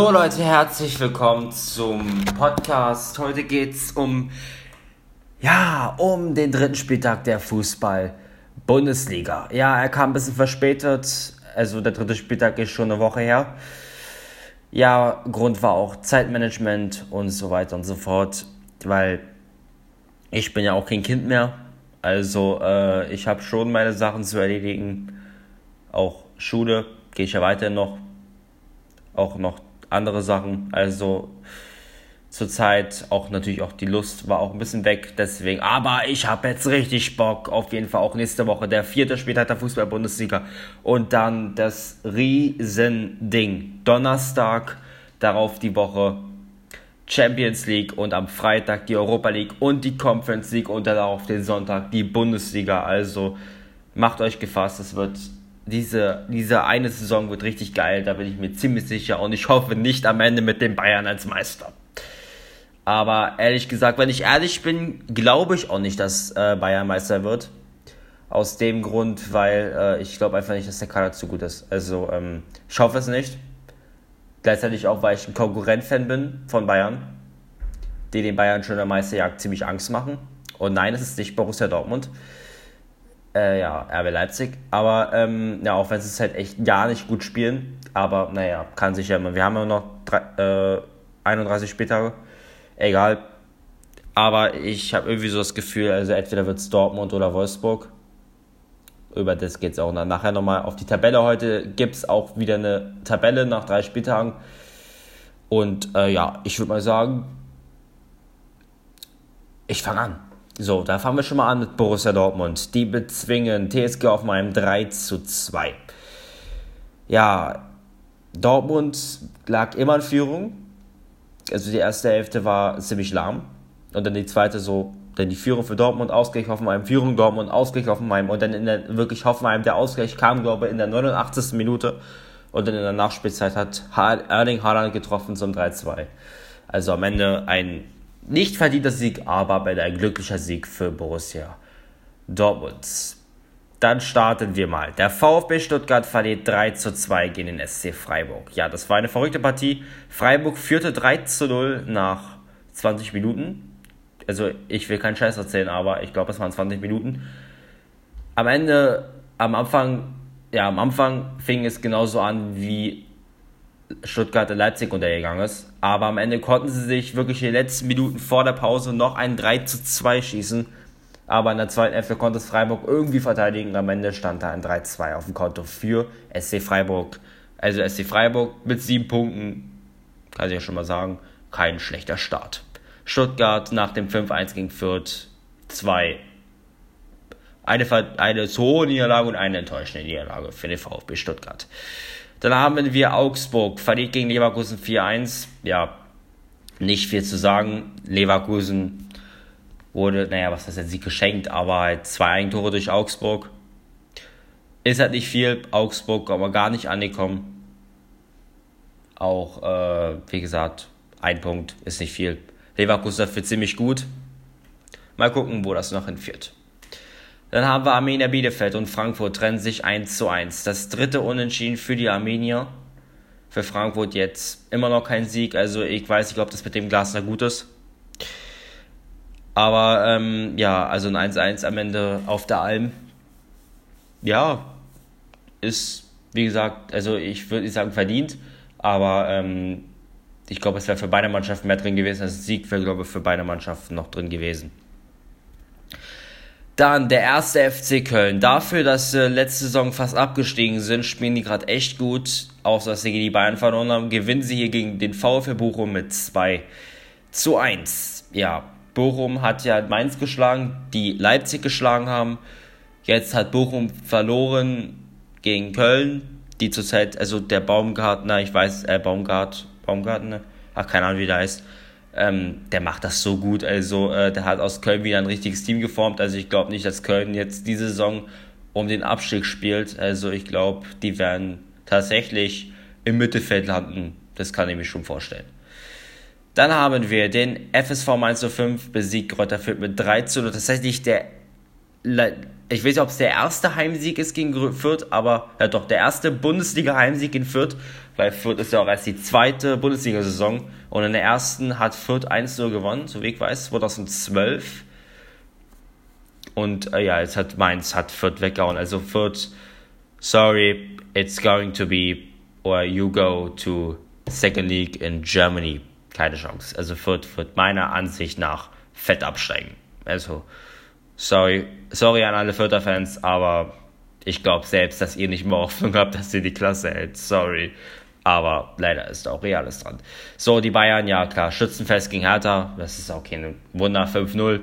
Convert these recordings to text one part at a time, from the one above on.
So Leute, herzlich willkommen zum Podcast. Heute geht's um ja, um den dritten Spieltag der Fußball Bundesliga. Ja, er kam ein bisschen verspätet, also der dritte Spieltag ist schon eine Woche her. Ja, Grund war auch Zeitmanagement und so weiter und so fort, weil ich bin ja auch kein Kind mehr. Also äh, ich habe schon meine Sachen zu erledigen. Auch Schule gehe ich ja weiterhin noch. Auch noch andere Sachen. Also zurzeit auch natürlich auch die Lust war auch ein bisschen weg. Deswegen, aber ich habe jetzt richtig Bock. Auf jeden Fall auch nächste Woche der vierte Spieltag der Fußball-Bundesliga. Und dann das Riesending. Donnerstag, darauf die Woche Champions League und am Freitag die Europa League und die Conference League und dann auf den Sonntag die Bundesliga. Also macht euch gefasst, es wird diese, diese eine Saison wird richtig geil, da bin ich mir ziemlich sicher und ich hoffe nicht am Ende mit den Bayern als Meister. Aber ehrlich gesagt, wenn ich ehrlich bin, glaube ich auch nicht, dass äh, Bayern Meister wird. Aus dem Grund, weil äh, ich glaube einfach nicht, dass der Kader zu gut ist. Also ähm, ich hoffe es nicht. Gleichzeitig auch, weil ich ein Konkurrent-Fan bin von Bayern, die den Bayern schon der Meisterjagd ziemlich Angst machen. Und nein, es ist nicht Borussia Dortmund. Äh, ja, RB Leipzig. Aber ähm, ja, auch wenn sie es halt echt gar nicht gut spielen. Aber naja, kann sich ja immer. Wir haben ja noch drei, äh, 31 Spieltage. Egal. Aber ich habe irgendwie so das Gefühl, also entweder wird es Dortmund oder Wolfsburg über das geht es auch nachher nochmal auf die Tabelle. Heute gibt es auch wieder eine Tabelle nach drei Spieltagen. Und äh, ja, ich würde mal sagen, ich fange an. So, da fangen wir schon mal an mit Borussia Dortmund. Die bezwingen TSG auf meinem 3 zu 2. Ja, Dortmund lag immer in Führung. Also die erste Hälfte war ziemlich lahm. Und dann die zweite so denn die Führung für Dortmund, Ausgleich Hoffenheim, Führung Dortmund, Ausgleich Hoffenheim und dann in der wirklich Hoffenheim, der Ausgleich kam, glaube ich, in der 89. Minute und dann in der Nachspielzeit hat Erling Haaland getroffen zum 3-2. Also am Ende ein nicht verdienter Sieg, aber ein glücklicher Sieg für Borussia Dortmund. Dann starten wir mal. Der VfB Stuttgart verliert 3 zu 2 gegen den SC Freiburg. Ja, das war eine verrückte Partie. Freiburg führte 3 zu 0 nach 20 Minuten also ich will keinen Scheiß erzählen, aber ich glaube, es waren 20 Minuten. Am Ende, am Anfang, ja, am Anfang fing es genauso an, wie Stuttgart in Leipzig untergegangen ist. Aber am Ende konnten sie sich wirklich in den letzten Minuten vor der Pause noch ein 3 zu 2 schießen. Aber in der zweiten Hälfte konnte es Freiburg irgendwie verteidigen. Am Ende stand da ein 3-2 auf dem Konto für SC Freiburg. Also SC Freiburg mit sieben Punkten, kann ich ja schon mal sagen, kein schlechter Start. Stuttgart nach dem 5-1 gegen Fürth 2. Eine, eine so hohe Niederlage und eine enttäuschende Niederlage für den VfB Stuttgart. Dann haben wir Augsburg, verliert gegen Leverkusen 4-1. Ja, nicht viel zu sagen. Leverkusen wurde, naja, was heißt jetzt Sieg geschenkt, aber halt zwei Eigentore durch Augsburg. Ist halt nicht viel. Augsburg aber gar nicht angekommen. Auch, äh, wie gesagt, ein Punkt ist nicht viel. Leverkusen dafür ziemlich gut. Mal gucken, wo das noch hinführt. Dann haben wir Arminia Bielefeld und Frankfurt trennen sich 1 zu 1. Das dritte Unentschieden für die Armenier. Für Frankfurt jetzt immer noch kein Sieg. Also ich weiß nicht, ob das mit dem Glasner gut ist. Aber ähm, ja, also ein 1-1 am Ende auf der Alm. Ja, ist, wie gesagt, also ich würde nicht sagen verdient, aber ähm, ich glaube, es wäre für beide Mannschaften mehr drin gewesen. Also Sieg wäre, glaube ich, für beide Mannschaften noch drin gewesen. Dann der erste FC Köln. Dafür, dass sie letzte Saison fast abgestiegen sind, spielen die gerade echt gut. Außer dass sie gegen die Bayern verloren haben, gewinnen sie hier gegen den VfL Bochum mit 2 zu 1. Ja, Bochum hat ja Mainz geschlagen, die Leipzig geschlagen haben. Jetzt hat Bochum verloren gegen Köln, die zurzeit, also der Baumgartner, ich weiß, äh, Baumgart, Baumgartner, ach keine Ahnung wie der heißt, ähm, der macht das so gut. Also äh, der hat aus Köln wieder ein richtiges Team geformt. Also ich glaube nicht, dass Köln jetzt diese Saison um den Abstieg spielt. Also ich glaube, die werden tatsächlich im Mittelfeld landen. Das kann ich mir schon vorstellen. Dann haben wir den FSV Mainz 05 besiegt Kräuter Fürth mit 3 zu 0. Tatsächlich der ich weiß nicht, ob es der erste Heimsieg ist gegen Fürth, aber ja doch, der erste Bundesliga-Heimsieg in Fürth, weil Fürth ist ja auch erst die zweite Bundesliga-Saison und in der ersten hat Fürth 1-0 gewonnen, so wie ich weiß, 2012. Und äh, ja, jetzt hat Mainz hat Fürth weggehauen. Also Fürth, sorry, it's going to be, or you go to Second League in Germany. Keine Chance. Also Fürth wird meiner Ansicht nach fett absteigen. Also, sorry, sorry an alle Fürther Fans, aber ich glaube selbst, dass ihr nicht mehr Hoffnung habt, dass ihr die Klasse hält. Sorry. Aber leider ist auch Reales dran. So, die Bayern, ja klar, Schützenfest gegen Hertha. Das ist auch kein Wunder, 5-0.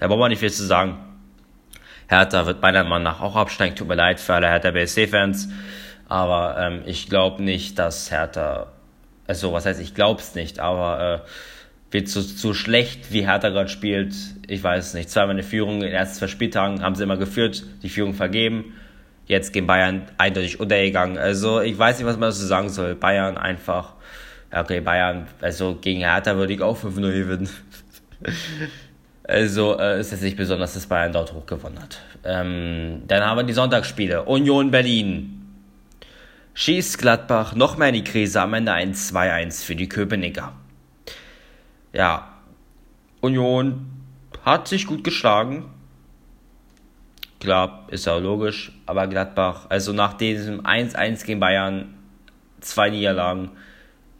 Da braucht man nicht viel zu sagen. Hertha wird meiner Meinung nach auch absteigen. Tut mir leid für alle Hertha BSC-Fans. Aber ähm, ich glaube nicht, dass Hertha. Also, was heißt, ich glaube es nicht, aber äh, wird so, so schlecht, wie Hertha gerade spielt. Ich weiß es nicht. Zweimal eine Führung in den ersten zwei Spieltagen haben sie immer geführt, die Führung vergeben. Jetzt gegen Bayern eindeutig untergegangen. Also, ich weiß nicht, was man dazu sagen soll. Bayern einfach. Okay, Bayern, also gegen Hertha würde ich auch 5-0 gewinnen. Also äh, ist es nicht besonders, dass Bayern dort hochgewonnen hat. Ähm, dann haben wir die Sonntagsspiele. Union Berlin. Schießt Gladbach noch mehr in die Krise. Am Ende ein 2-1 für die Köpenicker. Ja, Union hat sich gut geschlagen. Klar, ist ja logisch. Aber Gladbach, also nach diesem 1-1 gegen Bayern, zwei Niederlagen,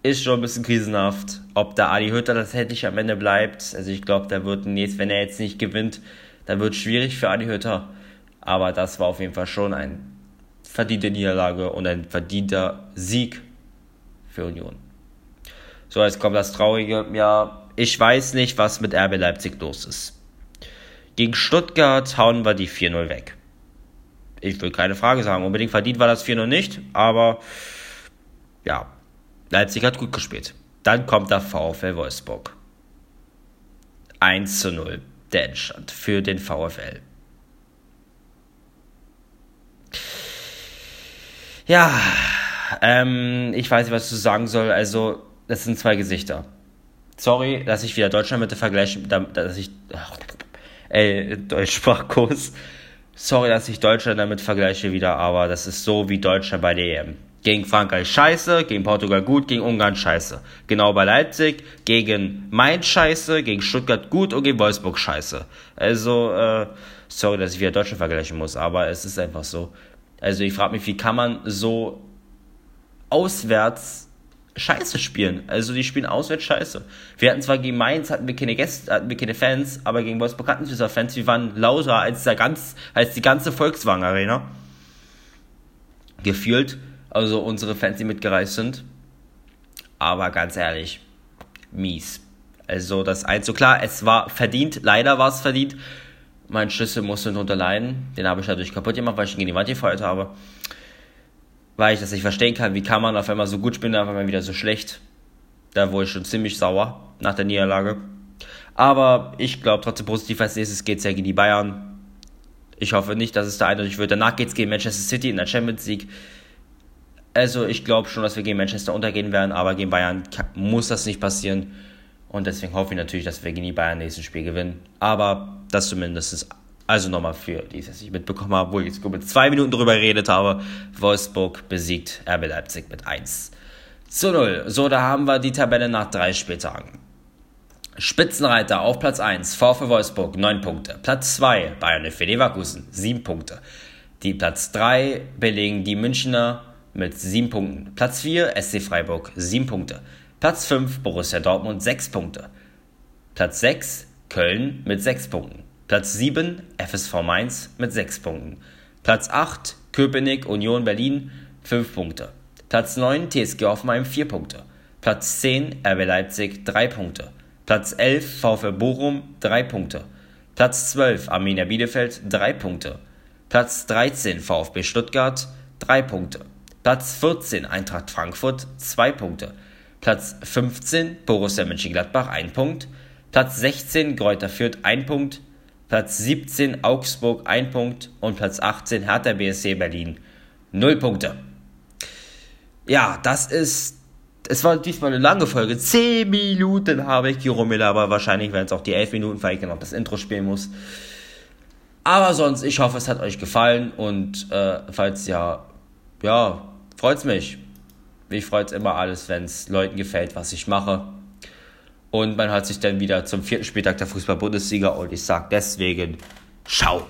ist schon ein bisschen krisenhaft. Ob da Adi Hütter tatsächlich am Ende bleibt, also ich glaube, da wird jetzt, wenn er jetzt nicht gewinnt, dann wird es schwierig für Adi Hütter. Aber das war auf jeden Fall schon eine verdiente Niederlage und ein verdienter Sieg für Union. So, jetzt kommt das Traurige. Ja, ich weiß nicht, was mit RB Leipzig los ist. Gegen Stuttgart hauen wir die 4-0 weg. Ich will keine Frage sagen. Unbedingt verdient war das 4-0 nicht, aber ja, Leipzig hat gut gespielt. Dann kommt der VfL Wolfsburg. 1 zu 0 der Endstand für den VfL. Ja, ähm, ich weiß nicht, was ich sagen soll. Also, das sind zwei Gesichter. Sorry, dass ich wieder Deutschland mit der vergleiche, dass ich, ey, Deutschsprachkurs. Sorry, dass ich Deutschland damit vergleiche wieder, aber das ist so wie Deutschland bei der EM. Gegen Frankreich scheiße, gegen Portugal gut, gegen Ungarn scheiße. Genau bei Leipzig, gegen Mainz scheiße, gegen Stuttgart gut und gegen Wolfsburg scheiße. Also, äh, sorry, dass ich wieder Deutschland vergleichen muss, aber es ist einfach so. Also ich frage mich, wie kann man so auswärts scheiße spielen? Also die spielen auswärts scheiße. Wir hatten zwar gegen Mainz, hatten wir keine Gäste, hatten wir keine Fans, aber gegen Wolfsburg hatten wir Fans, wir waren lauter als, der ganz, als die ganze Volkswagen Arena. Gefühlt also unsere Fans, die mitgereist sind. Aber ganz ehrlich, mies. Also das eins so klar, es war verdient, leider war es verdient. Mein Schlüssel musste darunter leiden. Den habe ich dadurch kaputt gemacht, weil ich ihn gegen die Wand gefeuert habe. Weil ich das nicht verstehen kann, wie kann man auf einmal so gut spielen, auf einmal wieder so schlecht. Da wurde ich schon ziemlich sauer nach der Niederlage. Aber ich glaube trotzdem positiv, als nächstes geht es ja gegen die Bayern. Ich hoffe nicht, dass es da eindeutig wird. Danach geht es gegen Manchester City in der Champions League. Also ich glaube schon, dass wir gegen Manchester untergehen werden, aber gegen Bayern muss das nicht passieren. Und deswegen hoffe ich natürlich, dass wir gegen die Bayern nächstes Spiel gewinnen. Aber das zumindest also nochmal für die, dass ich mitbekommen habe, wo ich jetzt mit zwei Minuten drüber geredet habe. Wolfsburg besiegt RB Leipzig mit 1 zu 0. So, da haben wir die Tabelle nach drei Spieltagen. Spitzenreiter auf Platz 1, VfL Wolfsburg 9 Punkte. Platz 2, Bayern FW Leverkusen 7 Punkte. Die Platz 3 belegen die Münchner mit 7 Punkten. Platz 4 SC Freiburg 7 Punkte. Platz 5 Borussia Dortmund 6 Punkte. Platz 6 Köln mit 6 Punkten. Platz 7 FSV Mainz mit 6 Punkten. Platz 8 Köpenick Union Berlin 5 Punkte. Platz 9 TSG Hoffenheim 4 Punkte. Platz 10 RB Leipzig 3 Punkte. Platz 11 VfL Bochum 3 Punkte. Platz 12 Arminia Bielefeld 3 Punkte. Platz 13 VfB Stuttgart 3 Punkte. Platz 14 Eintracht Frankfurt 2 Punkte. Platz 15 Borussia Mönchengladbach 1 Punkt. Platz 16 Greuther Fürth 1 Punkt. Platz 17 Augsburg 1 Punkt. Und Platz 18 Hertha BSC Berlin 0 Punkte. Ja, das ist. Es war diesmal eine lange Folge. 10 Minuten habe ich gerummet, aber wahrscheinlich werden es auch die 11 Minuten, weil ich noch das Intro spielen muss. Aber sonst, ich hoffe, es hat euch gefallen und äh, falls ja, ja, freut's mich. Mich freut immer alles, wenn es Leuten gefällt, was ich mache. Und man hört sich dann wieder zum vierten Spieltag der Fußball-Bundesliga und ich sage deswegen, ciao.